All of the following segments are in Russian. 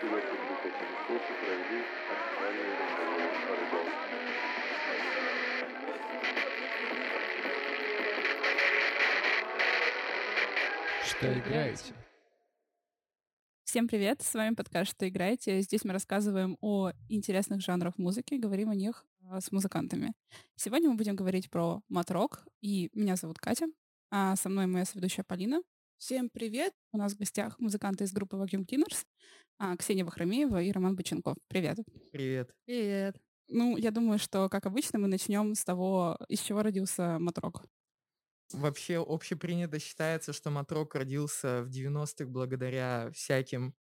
сегодня блюдо соусы провели оригинальные разговоры о рыбалке. Что играете? Всем привет! С вами подкаст «Что играете?». Здесь мы рассказываем о интересных жанрах музыки, говорим о них а, с музыкантами. Сегодня мы будем говорить про мат-рок, и меня зовут Катя, а со мной моя соведущая Полина. Всем привет! У нас в гостях музыканты из группы Vacuum Cleaners, а, Ксения Вахромеева и Роман Боченков. Привет! Привет. Привет! Ну, я думаю, что, как обычно, мы начнем с того, из чего родился мат-рок. Вообще общепринято считается, что матрок родился в 90-х благодаря всяким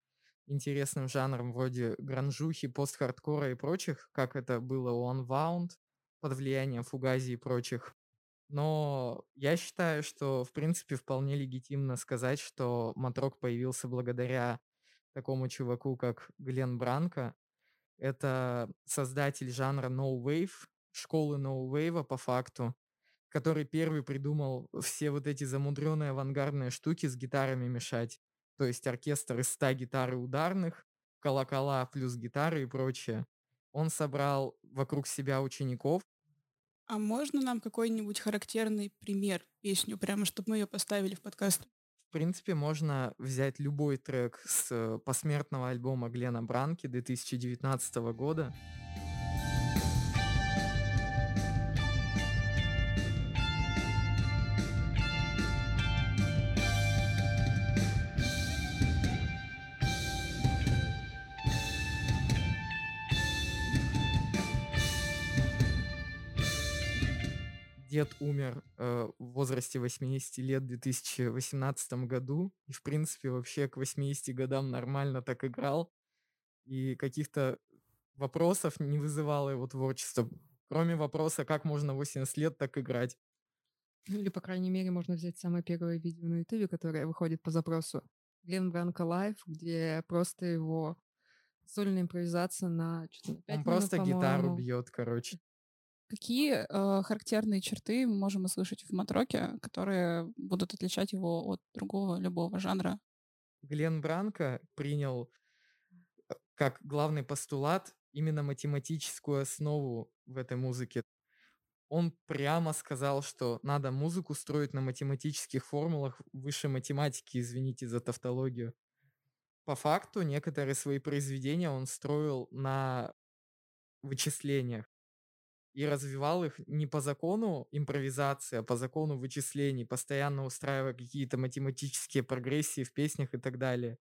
интересным жанрам вроде гранжухи, пост-хардкора и прочих, как это было у Unwound под влиянием Фугази и прочих. Но я считаю, что в принципе вполне легитимно сказать, что матрок появился благодаря такому чуваку, как Глен Бранко. Это создатель жанра No Wave, школы No Wave по факту, который первый придумал все вот эти замудренные авангардные штуки с гитарами мешать. То есть оркестр из 100 гитар и ударных, колокола плюс гитары и прочее. Он собрал вокруг себя учеников. А можно нам какой-нибудь характерный пример, песню, прямо чтобы мы ее поставили в подкаст? В принципе, можно взять любой трек с э, посмертного альбома Глена Бранки 2019 года. Дед умер э, в возрасте 80 лет в 2018 году. И, в принципе, вообще к 80 годам нормально так играл. И каких-то вопросов не вызывало его творчество. Кроме вопроса, как можно 80 лет так играть. Ну, или, по крайней мере, можно взять самое первое видео на Ютубе, которое выходит по запросу Глен Бранко Лайв, где просто его сольная импровизация на что-то на 5 Он минут, просто гитару бьет, короче. Какие э, характерные черты мы можем услышать в матроке, которые будут отличать его от другого любого жанра? Глен Бранко принял э, как главный постулат именно математическую основу в этой музыке. Он прямо сказал, что надо музыку строить на математических формулах высшей математики, извините за тавтологию. По факту некоторые свои произведения он строил на вычислениях и развивал их не по закону импровизации, а по закону вычислений, постоянно устраивая какие-то математические прогрессии в песнях и так далее.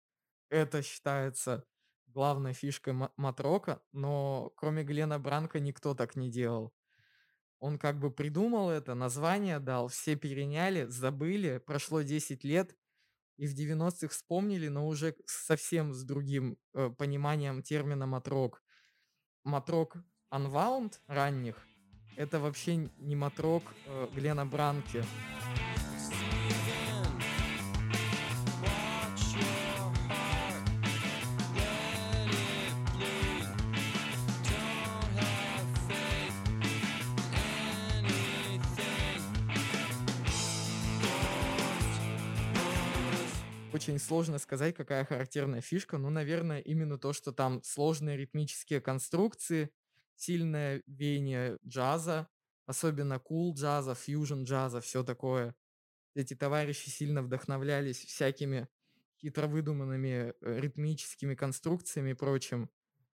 Это считается главной фишкой ма- матрока, но кроме Глена Бранка никто так не делал. Он как бы придумал это, название дал, все переняли, забыли, прошло 10 лет, и в 90-х вспомнили, но уже совсем с другим э, пониманием термина матрок. Матрок Unwound ранних — это вообще не матрок э, Глена Бранки. Очень сложно сказать, какая характерная фишка. Ну, наверное, именно то, что там сложные ритмические конструкции, сильное веяние джаза, особенно кул джаза, фьюжн джаза, все такое. Эти товарищи сильно вдохновлялись всякими хитро выдуманными э, ритмическими конструкциями и прочим.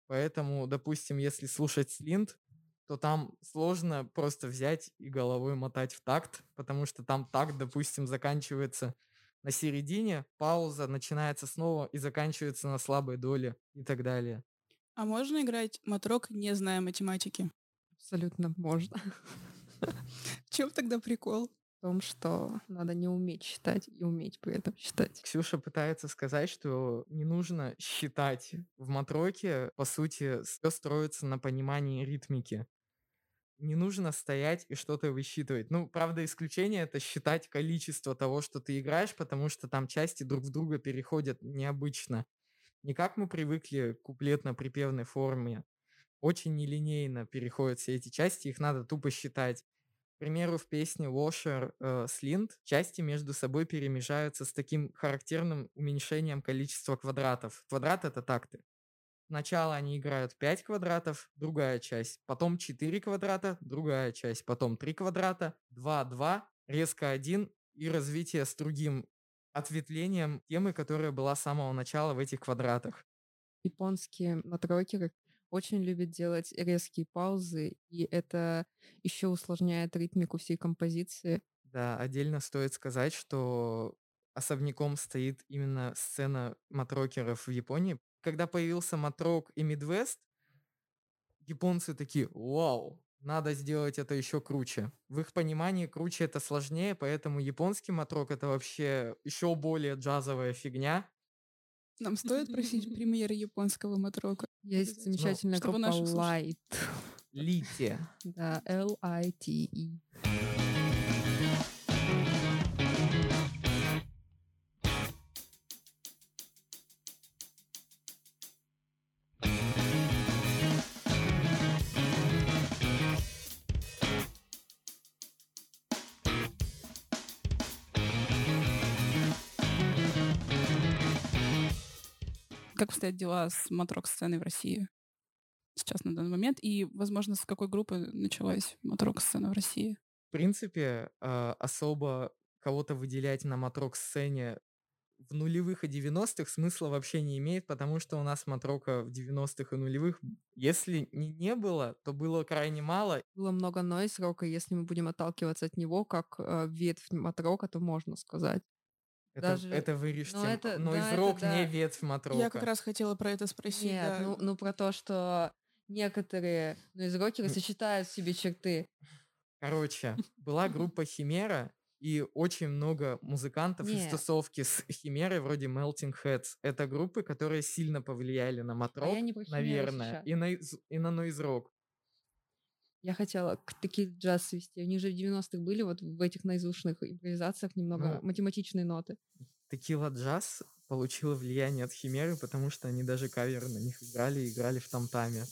Поэтому, допустим, если слушать слинт, то там сложно просто взять и головой мотать в такт, потому что там такт, допустим, заканчивается на середине, пауза начинается снова и заканчивается на слабой доле и так далее. А можно играть матрок, не зная математики? Абсолютно можно. В чем тогда прикол? В том, что надо не уметь считать и уметь при этом считать. Ксюша пытается сказать, что не нужно считать. В матроке, по сути, все строится на понимании ритмики. Не нужно стоять и что-то высчитывать. Ну, правда, исключение это считать количество того, что ты играешь, потому что там части друг в друга переходят необычно. Не как мы привыкли к куплетно-припевной форме. Очень нелинейно переходят все эти части, их надо тупо считать. К примеру, в песне Washer э, Slint части между собой перемежаются с таким характерным уменьшением количества квадратов. Квадрат — это такты. Сначала они играют 5 квадратов, другая часть, потом 4 квадрата, другая часть, потом 3 квадрата, 2, 2, резко 1 и развитие с другим ответвлением темы, которая была с самого начала в этих квадратах. Японские матрокеры очень любят делать резкие паузы, и это еще усложняет ритмику всей композиции. Да, отдельно стоит сказать, что особняком стоит именно сцена матрокеров в Японии. Когда появился матрок и Мидвест, японцы такие, вау, надо сделать это еще круче. В их понимании круче это сложнее, поэтому японский матрок это вообще еще более джазовая фигня. Нам стоит просить премьеры японского матрока? Есть замечательная группа Light. Лите. Да, L-I-T-E. Обстоят дела с матрок-сценой в России сейчас на данный момент? И, возможно, с какой группы началась матрок-сцена в России? В принципе, а, особо кого-то выделять на матрок-сцене в нулевых и 90-х смысла вообще не имеет, потому что у нас матрока в 90-х и нулевых, если не, не было, то было крайне мало. Было много нойз-рока, если мы будем отталкиваться от него как э, ветвь матрока, то можно сказать. Это, Даже- это вырежьте. но это- но да, из это рок да. не ветвь матрока. Я как раз хотела про это спросить. Нет, да. ну, ну про то, что некоторые нойз-рокеры М. сочетают в себе черты. Короче, была группа Химера, и очень много музыкантов из Нет. тусовки с Химерой, вроде Melting Heads. Это группы, которые сильно повлияли на матрок, А про Химеру наверное, и на, из- и на нойз-рок. Я хотела к такие джаз свести. Они же в 90-х были вот в этих наизушных импровизациях немного Ну. математичные ноты. Текила джаз получила влияние от Химеры, потому что они даже кавер на них играли, и играли в тамтаме.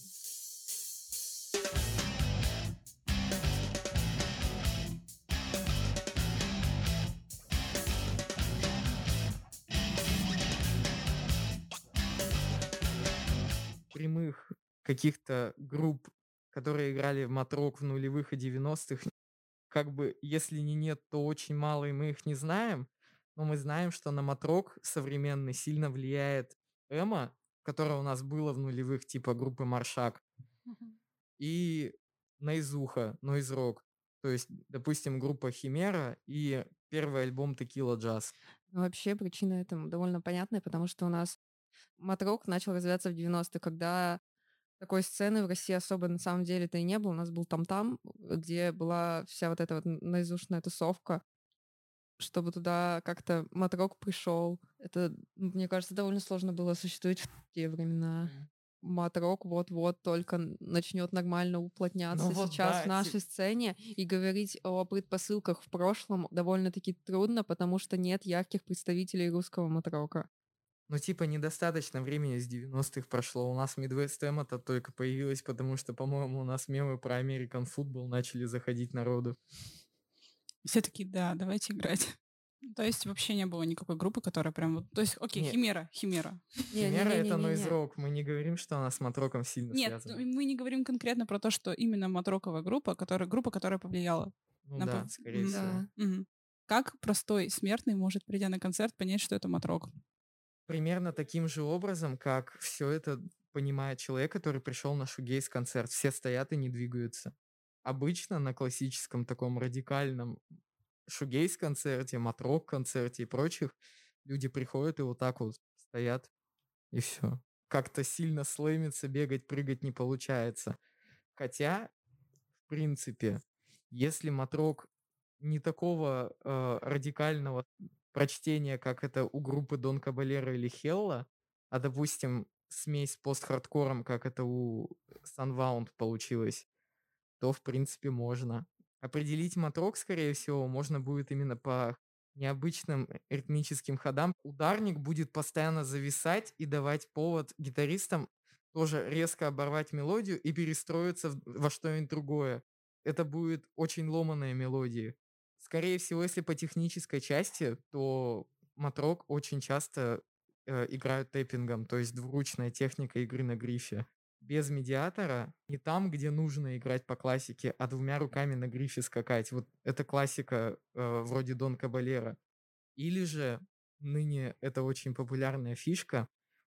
Прямых каких-то групп, которые играли в матрок в нулевых и 90-х, как бы, если не нет, то очень мало, и мы их не знаем. Но мы знаем, что на матрок современный сильно влияет эмо, которое у нас было в нулевых, типа группы Маршак, и Нойзуха, Нойзрок. То есть, допустим, группа Химера и первый альбом Текила Джаз. Но вообще причина этому довольно понятная, потому что у нас матрок начал развиваться в 90-е, когда такой сцены в России особо на самом деле-то и не было. У нас был там-там, где была вся вот эта вот наизушная тусовка. Чтобы туда как-то матрок пришел. Это, мне кажется, довольно сложно было осуществить в те времена. Матрок вот-вот только начнет нормально уплотняться Ну вот сейчас да, в ти- нашей сцене. И говорить о предпосылках в прошлом довольно-таки трудно, потому что нет ярких представителей русского матрока. Ну, типа, недостаточно времени с 90-х прошло. У нас Midwest Эмо-то только появилось, потому что, по-моему, у нас мемы про American Football начали заходить народу. Все такие, да, давайте играть. То есть вообще не было никакой группы, которая прям... вот- То есть, окей, Нет. Химера, Химера. Химера — это Не-не-не-не-не. нойз-рок. Мы не говорим, что она с матроком сильно Нет, связана. мы не говорим конкретно про то, что именно матроковая группа, которая, группа, которая повлияла. Ну на да, пов- скорее Мгм. всего. Да. Мгм. Как простой смертный может, придя на концерт, понять, что это матрок? Примерно таким же образом, как все это понимает человек, который пришел на шугейс-концерт. Все стоят и не двигаются. Обычно на классическом таком радикальном шугейс-концерте, матрок-концерте и прочих люди приходят и вот так вот стоят, и все. Как-то сильно слэмиться, бегать, прыгать не получается. Хотя, в принципе, если матрок не такого э, радикального прочтения, как это у группы Дон Кабалера или Хелла, а, допустим, смесь пост-хардкором, как это у Sunwound получилось, то, в принципе, можно. Определить матрок, скорее всего, можно будет именно по необычным ритмическим ходам. Ударник будет постоянно зависать и давать повод гитаристам тоже резко оборвать мелодию и перестроиться во что-нибудь другое. Это будет очень ломаная мелодия. Скорее всего, если по технической части, то матрок очень часто э, играют тэппингом, то есть двуручная техника игры на грифе. Без медиатора не там, где нужно играть по классике, а двумя руками на грифе скакать. Вот это классика э, вроде Дон Кабалера. Или же ныне это очень популярная фишка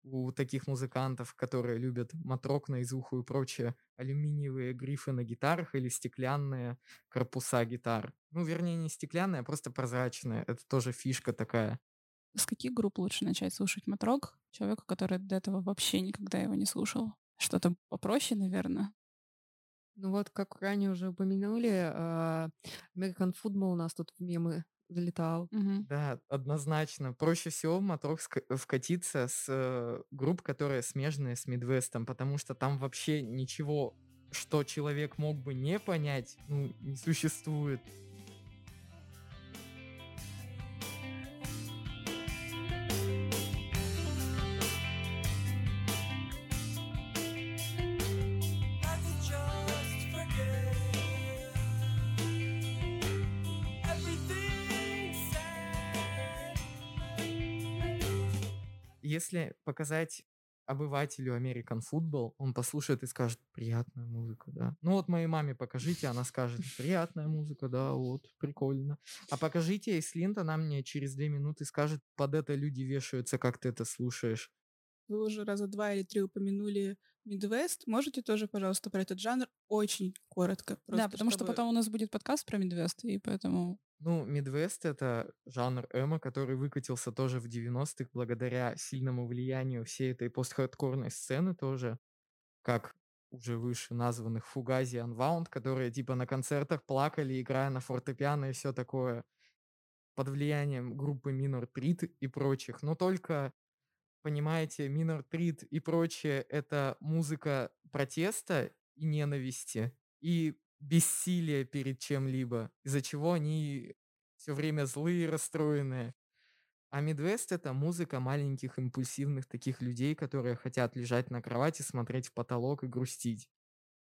у таких музыкантов, которые любят матрок на изуху и прочее, алюминиевые грифы на гитарах или стеклянные корпуса гитар. Ну, вернее, не стеклянные, а просто прозрачные. Это тоже фишка такая. С каких групп лучше начать слушать матрок? Человеку, который до этого вообще никогда его не слушал. Что-то попроще, наверное. Ну вот, как ранее уже упомянули, а, American Football у нас тут в мемы залетал. Мгм. Да, однозначно. Проще всего в матрок ска- вкатиться с э, групп, которые смежные с Мидвестом, потому что там вообще ничего, что человек мог бы не понять, ну, не существует. Если показать обывателю American Football, он послушает и скажет, приятная музыка, да. Ну вот моей маме покажите, она скажет, приятная музыка, да, вот, прикольно. А покажите ей Слинт, она мне через две минуты скажет, под это люди вешаются, как ты это слушаешь. Вы уже раза два или три упомянули Midwest. Можете тоже, пожалуйста, про этот жанр очень коротко? да, потому что чтобы- потом у нас будет подкаст про Мидвест, и поэтому... Ну, Мидвест — это жанр эмо, который выкатился тоже в 90-х благодаря сильному влиянию всей этой постхардкорной сцены тоже, как уже выше названных Фугази и Unwound, которые типа на концертах плакали, играя на фортепиано и все такое, под влиянием группы Minor Threat и прочих. Но только, понимаете, Minor Threat и прочее — это музыка протеста и ненависти, и бессилия перед чем-либо, из-за чего они все время злые и расстроенные. А Мидвест — это музыка маленьких импульсивных таких людей, которые хотят лежать на кровати, смотреть в потолок и грустить.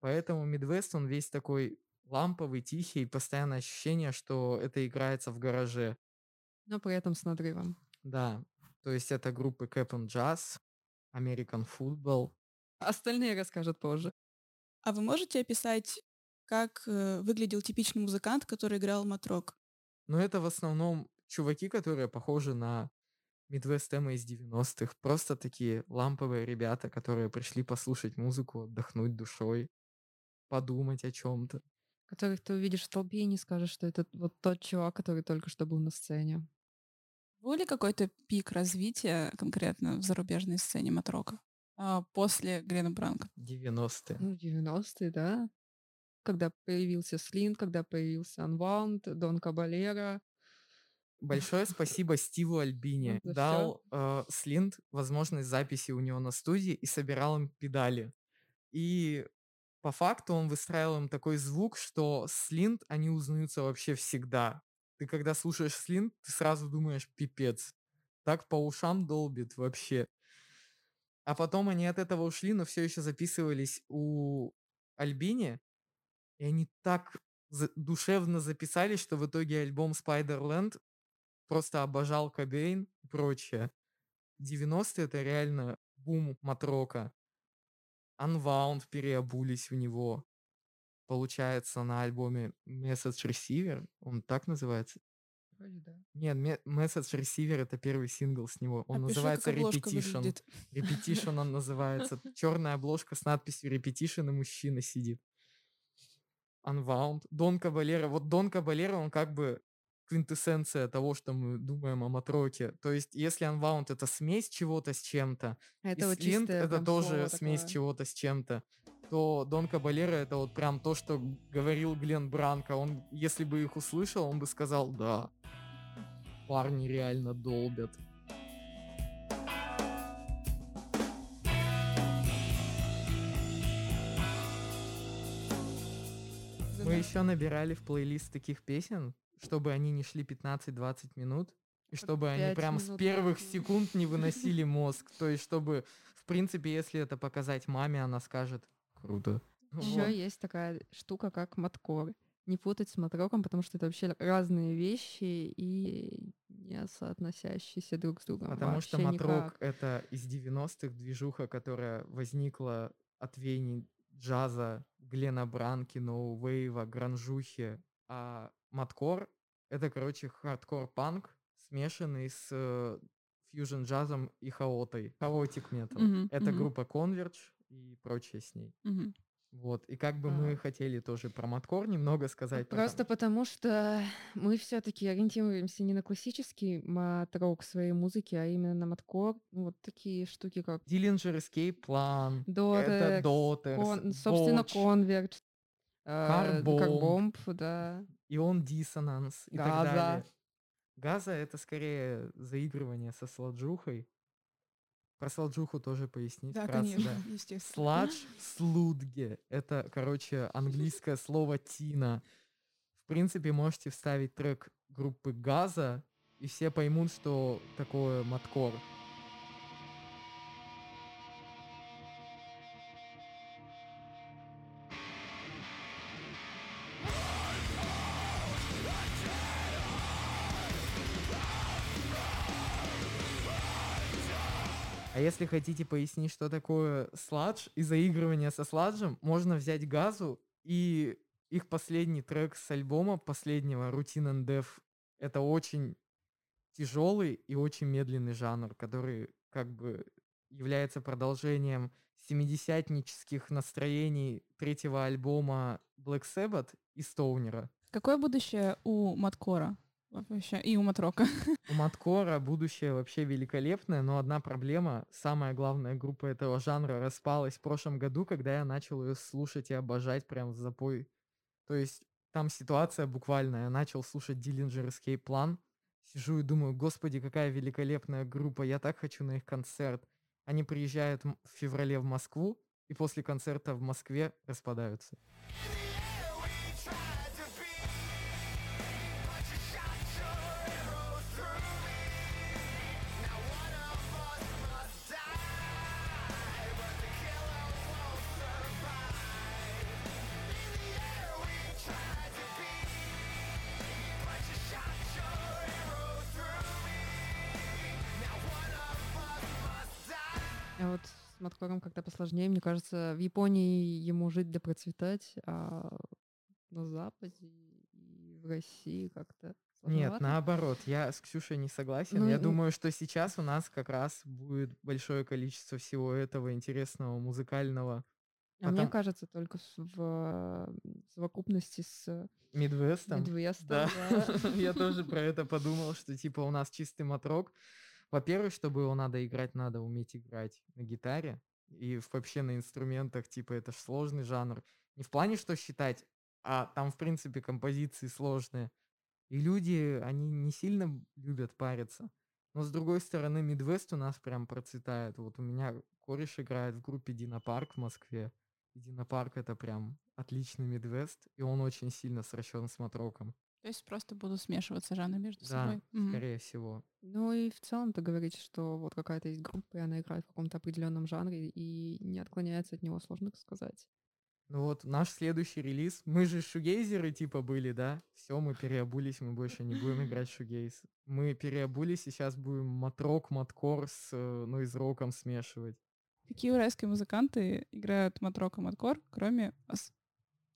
Поэтому Мидвест, он весь такой ламповый, тихий, и постоянное ощущение, что это играется в гараже. Но при этом с надрывом. Да, то есть это группы Cap and Jazz, American Football. Остальные расскажут позже. А вы можете описать, как э, выглядел типичный музыкант, который играл матрок? Но это в основном чуваки, которые похожи на Midwest Эмо из 90-х. Просто такие ламповые ребята, которые пришли послушать музыку, отдохнуть душой, подумать о чем-то. Которых ты увидишь в толпе и не скажешь, что это вот тот чувак, который только что был на сцене. Был ли какой-то пик развития конкретно в зарубежной сцене матрока а, после Грена Бранка? 90-е. Ну, 90-е, да. Когда появился Слин, когда появился Unwound, Дон Кабалера. Большое спасибо Стиву Альбини. за Дал э, Слинт возможность записи у него на студии и собирал им педали. И по факту он выстраивал им такой звук, что Слинт они узнаются вообще всегда. Ты когда слушаешь Слинт, ты сразу думаешь, пипец. Так по ушам долбит вообще. А потом они от этого ушли, но все еще записывались у Альбини. И они так за- душевно записались, что в итоге альбом Spiderland просто обожал Кобейн и прочее. 90-е это реально бум матрока. Unwound переобулись в него. Получается, на альбоме Message Receiver, он так называется? Вроде да. Нет, Me- Message Receiver это первый сингл с него. Он Опиши, называется Repetition. выглядит. Repetition он называется. Черная обложка с надписью Repetition и мужчина сидит. Unwound. Дон Кабалера. Вот Дон Кабалера, он как бы квинтэссенция того, что мы думаем о Матроке. То есть, если Unwound это смесь чего-то с чем-то, Это и вот чистое это тоже смесь такое. чего-то с чем-то, то Дон Кабалера это вот прям то, что говорил Глен Бранко. Он, если бы их услышал, он бы сказал, да, парни реально долбят. Мы еще набирали в плейлист таких песен, чтобы они не шли 15-20 минут, и чтобы они прям с минут первых максимум. секунд не выносили мозг. То есть, чтобы, в принципе, если это показать маме, она скажет, круто. Еще Вот. есть такая штука, как маткор. Не путать с матроком, потому что это вообще разные вещи, и не соотносящиеся друг с другом. Потому что вообще матрок никак. это из 90-х движуха, которая возникла от веяний джаза, Глена Бранки, ноу-вейва, гранжухи. А маткор это, короче, хардкор-панк, смешанный с э, фьюжн-джазом и хаотой. Chaotic metal. Мгм, Это мгм. группа Converge и прочее с ней. Мгм. Вот. И как бы А. мы хотели тоже про маткор немного сказать. потому Просто потому, что мы все-таки ориентируемся не на классический мат-рок своей музыки, а именно на маткор. Ну, Вот такие штуки, как Dillinger Escape Plan, это Дотекс, Daughters, кон- собственно, Converge, э, Carbomb. Карбомб, да. Ион Диссонанс и так далее. Газа это скорее заигрывание со сладжухой. Про сладжуху тоже пояснить Да, вкратце, конечно, да. естественно. Сладж слудге. Это, короче, английское слово тина. В принципе, можете вставить трек группы Газа, и все поймут, что такое маткор. Если хотите пояснить, что такое сладж и заигрывание со сладжем, можно взять газу и их последний трек с альбома последнего Routine and Death. Это очень тяжелый и очень медленный жанр, который как бы является продолжением семидесятнических настроений третьего альбома Black Sabbath и Стоунера. Какое будущее у Маткора вообще и у Матрока? У Маткора будущее вообще великолепное, но одна проблема, самая главная группа этого жанра распалась в прошлом году, когда я начал ее слушать и обожать прям в запой. То есть там ситуация буквально, я начал слушать Dillinger Escape Plan, сижу и думаю, господи, какая великолепная группа, я так хочу на их концерт. Они приезжают в феврале в Москву, и после концерта в Москве распадаются. Маткором как-то посложнее. Мне кажется, в Японии ему жить да процветать, а на Западе и в России как-то Нет, наоборот, я с Ксюшей не согласен. Ну, я н- думаю, что сейчас у нас как раз будет большое количество всего этого интересного, музыкального А мне потом- кажется, только в совокупности с Мидвестом. Мидвестом. Да, да. я тоже про это подумал, что типа у нас чистый матрок. Во-первых, чтобы его надо играть, надо уметь играть на гитаре и вообще на инструментах, типа это ж сложный жанр. Не в плане, что считать, а там, в принципе, композиции сложные. И люди, они не сильно любят париться. Но с другой стороны, Мидвест у нас прям процветает. Вот у меня кореш играет в группе Дина Парк в Москве. И Дина Парк это прям отличный Мидвест, и он очень сильно сращен с матроком. То есть просто будут смешиваться жанры между Да, собой. Скорее всего. Ну и в целом ты говоришь, что вот какая-то есть группа, и она играет в каком-то определенном жанре и не отклоняется от него, сложно сказать. Ну вот наш следующий релиз. Мы же шугейзеры типа были, да? Все, мы переобулись, мы больше не будем играть в шугейз. Мы переобулись и сейчас будем матрок, маткор с э, нойз-роком смешивать. Какие уральские музыканты играют матрок и маткор, кроме вас?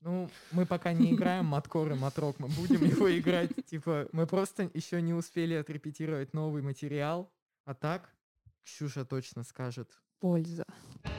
Ну, мы пока не играем маткор и матрок, мы будем его играть, типа, мы просто еще не успели отрепетировать новый материал, а так Ксюша точно скажет. Польза. Да,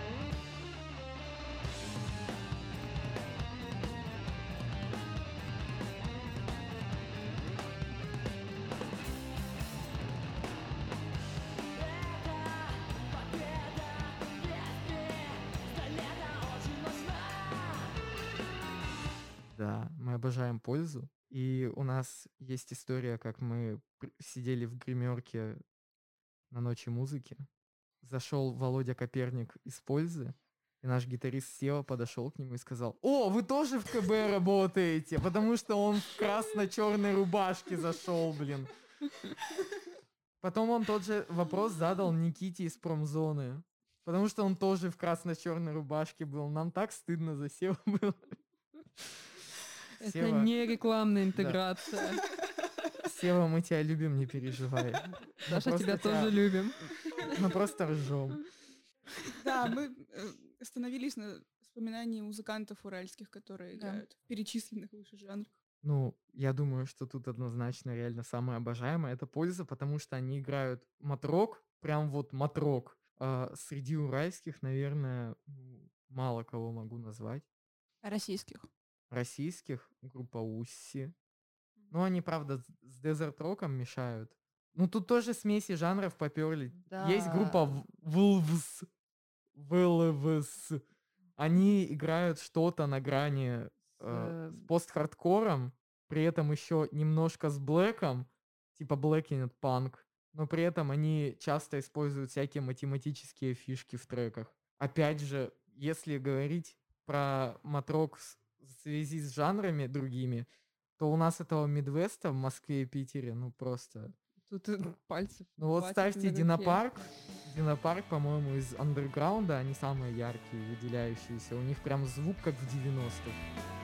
обожаем пользу. И у нас есть история, как мы сидели в гримерке на ночи музыки. Зашел Володя Коперник из пользы, и наш гитарист Сева подошел к нему и сказал, «О, вы тоже в КБ работаете?» Потому что он в красно-черной рубашке зашел, блин. Потом он тот же вопрос задал Никите из промзоны. Потому что он тоже в красно-черной рубашке был. Нам так стыдно за Севу было. Это не рекламная интеграция. Сева, мы тебя любим, не переживай. Мы Даша, тебя тоже любим. Мы просто ржем. Да, мы э, остановились на вспоминании музыкантов уральских, которые играют в перечисленных выше жанрах. Ну, я думаю, что тут однозначно реально самое обожаемое это польза, потому что они играют матрок, прям вот матрок. А среди уральских, наверное, ну, мало кого могу назвать. Российских. Российских группа Усси. Ну, они, правда, с- Rock'ом мешают. Ну, тут тоже смеси жанров поперли. Есть группа Да. Wolves. Wolves. Они играют что-то на грани э, с пост-хардкором, при этом еще немножко с блэком, типа Blackened Punk, но при этом они часто используют всякие математические фишки в треках. Опять же, если говорить про матрок с- в связи с жанрами другими, то у нас этого Мидвеста в Москве и Питере, ну просто... Тут э, пальцев. Ну вот ставьте. Динопарк. Динопарк, по-моему, из андерграунда, они самые яркие, выделяющиеся. У них прям звук как в 90-х.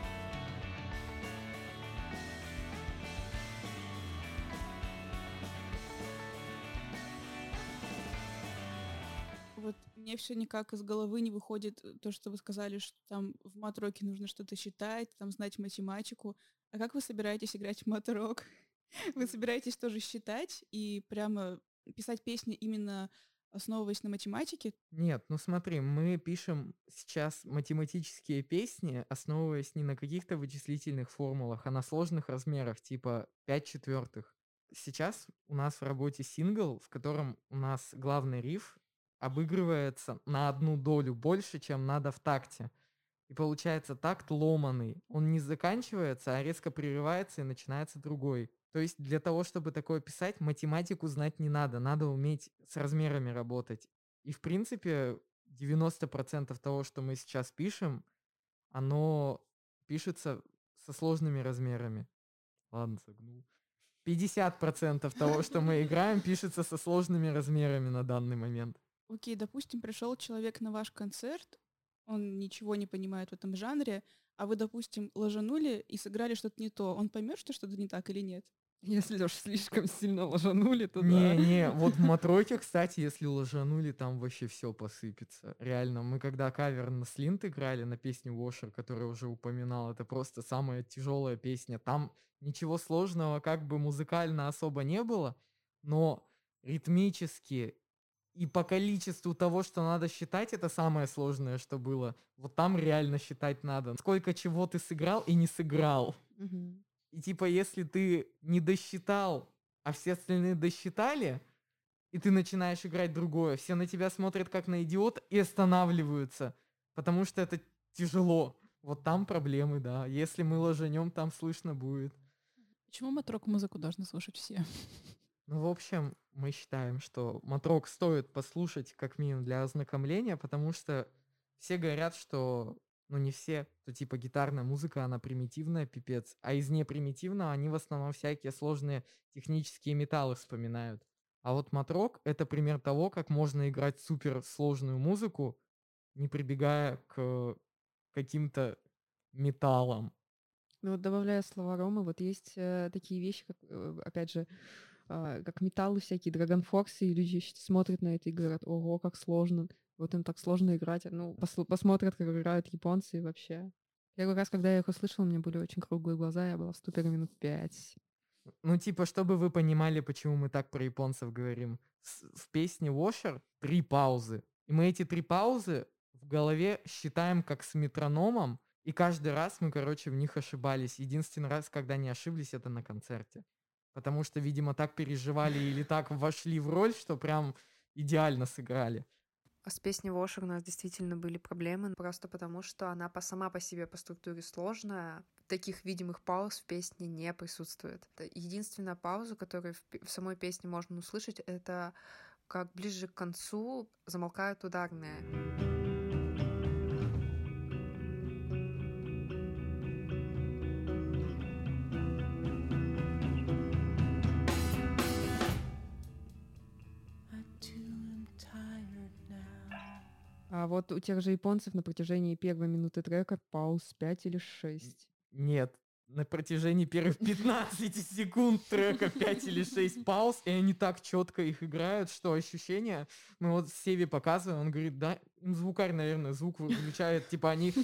Мне все никак из головы не выходит э, то, что вы сказали, что там в матроке нужно что-то считать, там знать математику. А как вы собираетесь играть в матрок? Вы собираетесь тоже считать и прямо писать песни именно основываясь на математике? Нет, ну смотри, мы пишем сейчас математические песни, основываясь не на каких-то вычислительных формулах, а на сложных размерах, типа 5 четвертых. Сейчас у нас в работе сингл, в котором у нас главный риф обыгрывается на одну долю больше, чем надо в такте. И получается такт ломаный. Он не заканчивается, а резко прерывается и начинается другой. То есть для того, чтобы такое писать, математику знать не надо. Надо уметь с размерами работать. И в принципе 90% того, что мы сейчас пишем, оно пишется со сложными размерами. Ладно, согнул. 50% того, что мы играем, пишется со сложными размерами на данный момент. Окей, допустим, пришел человек на ваш концерт, он ничего не понимает в этом жанре, а вы, допустим, ложанули и сыграли что-то не то. Он поймет, что что-то не так или нет? Если уж слишком сильно ложанули, то да. Не-не, вот в Матроке, кстати, если ложанули, там вообще все посыпется. Реально, мы когда кавер на Слинт играли, на песню Washer, которую уже упоминал, это просто самая тяжелая песня. Там ничего сложного как бы музыкально особо не было, но ритмически и по количеству того, что надо считать, это самое сложное, что было. Вот там реально считать надо. Сколько чего ты сыграл и не сыграл. И типа, если ты не досчитал, а все остальные досчитали, и ты начинаешь играть другое, все на тебя смотрят как на идиот и останавливаются, потому что это тяжело. Вот там проблемы, да. Если мы ложенем, там слышно будет. Почему матрок музыку должны слушать все? Ну, в общем, мы считаем, что матрок стоит послушать как минимум для ознакомления, потому что все говорят, что, ну не все, что типа гитарная музыка, она примитивная, пипец, а из непримитивного они в основном всякие сложные технические металлы вспоминают. А вот матрок — это пример того, как можно играть супер сложную музыку, не прибегая к каким-то металлам. Ну вот добавляя слова Ромы, вот есть э, такие вещи, как, э, опять же, а, как металлы всякие, драгонфорсы, и люди смотрят на это и говорят, ого, как сложно, вот им так сложно играть. Ну, посл- посмотрят, как играют японцы и вообще. Первый раз, когда я их услышала, у меня были очень круглые глаза, я была в ступоре минут пять. Ну, типа, чтобы вы понимали, почему мы так про японцев говорим. С- В песне Washer три паузы. И мы эти три паузы в голове считаем как с метрономом, и каждый раз мы, короче, в них ошибались. Единственный раз, когда не ошиблись, это на концерте. Потому что, видимо, так переживали или так вошли в роль, что прям идеально сыграли. А С песней Вошер у нас действительно были проблемы, просто потому что она по сама по себе по структуре сложная. Таких видимых пауз в песне не присутствует. Единственная пауза, которую в, в самой песне можно услышать, это как ближе к концу замолкают ударные. А вот у тех же японцев на протяжении первой минуты трека пауз 5 или 6. Нет, на протяжении первых 15 секунд трека 5 или 6 пауз, и они так четко их играют, что ощущение, мы вот Севе показываем, он говорит, да, им звукарь, наверное, звук выключает, типа они...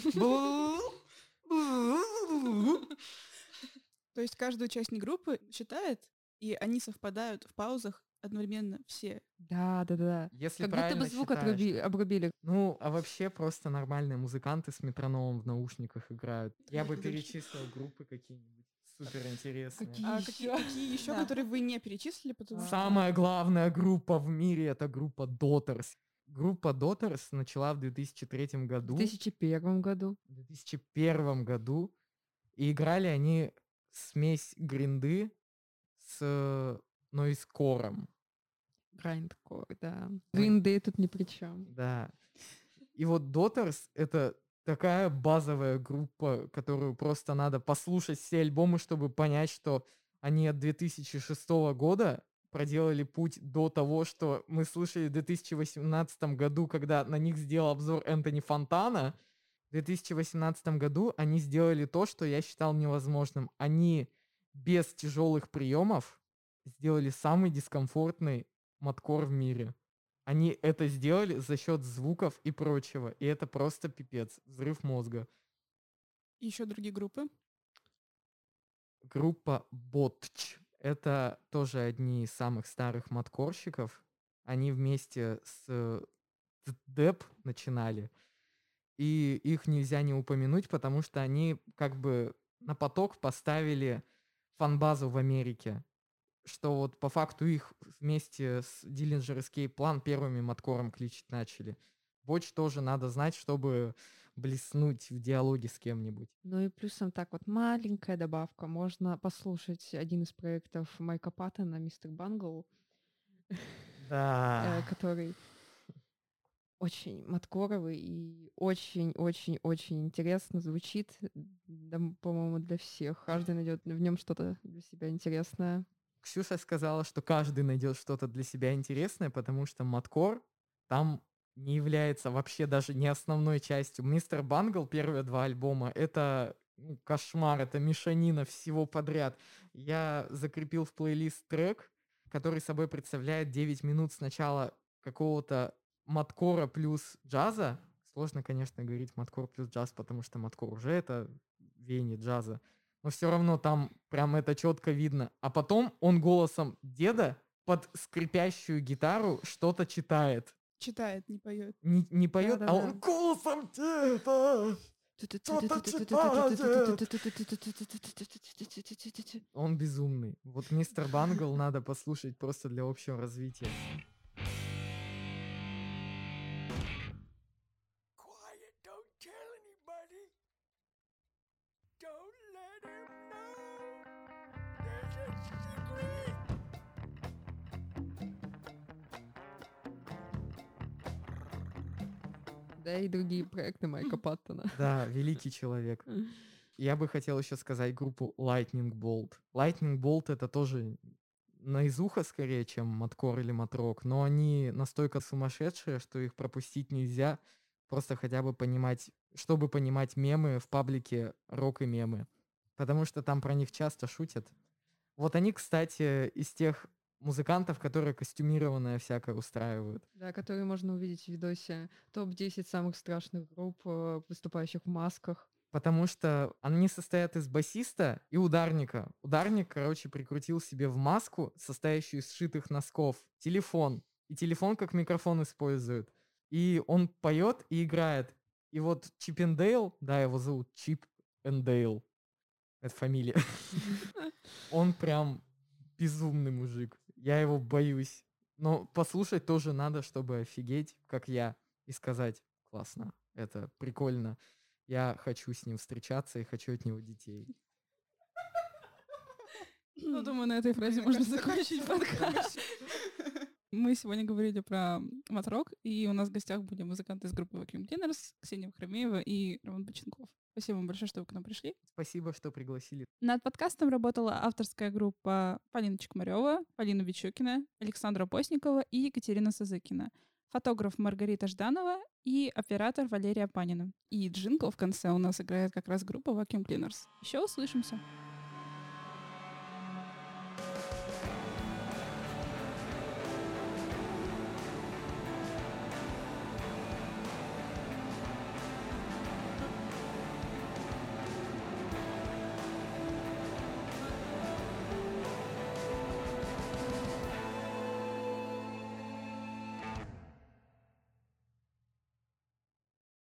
То есть каждый участник группы считает, и они совпадают в паузах одновременно все. Да, да, да. Если Как будто правильно бы звук считаешь. отруби- обрубили. Ну, а вообще просто нормальные музыканты с метрономом в наушниках играют. Я бы перечислил группы какие-нибудь супер интересные. Какие? А Ещё? какие, какие еще, Да. которые вы не перечислили, потому что... Самая главная группа в мире это группа Daughters. Группа Daughters начала в 2003 В году. 2001 году. в 2001 году. И играли они смесь гринды с нойскором. Грайндкор, да. Гринды тут ни при чем. Да. И вот Daughters — это такая базовая группа, которую просто надо послушать все альбомы, чтобы понять, что они от 2006 года проделали путь до того, что мы слышали в 2018 году, когда на них сделал обзор Энтони Фонтана. В 2018 году они сделали то, что я считал невозможным. Они без тяжелых приемов сделали самый дискомфортный маткор в мире. Они это сделали за счет звуков и прочего. И это просто пипец. Взрыв мозга. Еще другие группы. Группа Ботч. Это тоже одни из самых старых маткорщиков. Они вместе с Деп начинали. И их нельзя не упомянуть, потому что они как бы на поток поставили фанбазу в Америке. Что вот по факту их вместе с Dillinger Escape Plan первыми маткором кличить начали. Боч тоже надо знать, чтобы блеснуть в диалоге с кем-нибудь. Ну и плюсом так вот маленькая добавка. Можно послушать один из проектов Майка Паттона, Мистер Бангл, Да. э, который очень маткоровый и очень-очень-очень интересно звучит, да, по-моему, для всех. Каждый найдет в нем что-то для себя интересное. Ксюша сказала, что каждый найдет что-то для себя интересное, потому что маткор там не является вообще даже не основной частью. Мистер Бангл, первые два альбома, это ну, кошмар, это мешанина всего подряд. Я закрепил в плейлист трек, который собой представляет 9 минут сначала какого-то маткора плюс джаза. Сложно, конечно, говорить маткор плюс джаз, потому что маткор уже это веяние джаза. Но все равно там прям это четко видно. А потом он голосом деда под скрипящую гитару что-то читает. Читает, не поет. Не, не поет, а Да-да-да. он голосом деда. Он безумный. Вот мистер Бангл надо послушать просто для общего развития. И другие проекты Майка Паттона. Да, великий человек. Я бы хотел еще сказать группу Lightning Bolt. Lightning Bolt это тоже на из уха скорее, чем маткор или матрок, но они настолько сумасшедшие, что их пропустить нельзя. Просто хотя бы понимать, чтобы понимать мемы в паблике рок и мемы. Потому что там про них часто шутят. Вот они, кстати, из тех музыкантов, которые костюмированное всякое устраивают. Да, которые можно увидеть в видосе. Топ-10 самых страшных групп, э, выступающих в масках. Потому что они состоят из басиста и ударника. Ударник, короче, прикрутил себе в маску, состоящую из сшитых носков, телефон. И телефон как микрофон использует. И он поет и играет. И вот Чип and Дейл, да, его зовут Чип and Дейл. Это фамилия. Он прям безумный мужик. Я его боюсь. Но послушать тоже надо, чтобы офигеть, как я, и сказать, классно, это прикольно. Я хочу с ним встречаться и хочу от него детей. Ну, думаю, на этой фразе можно закончить подкаст. Мы сегодня говорили про матрок, и у нас в гостях были музыканты из группы Vacuum Cleaners, Ксения Вахромеева и Роман Боченков. Спасибо вам большое, что вы к нам пришли. Спасибо, что пригласили. Над подкастом работала авторская группа Полина Чекмарева, Полина Вичукина, Александра Постникова и Екатерина Сазыкина. фотограф Маргарита Жданова и оператор Валерия Панина. И джингл в конце у нас играет как раз группа Vacuum Cleaners. Еще услышимся.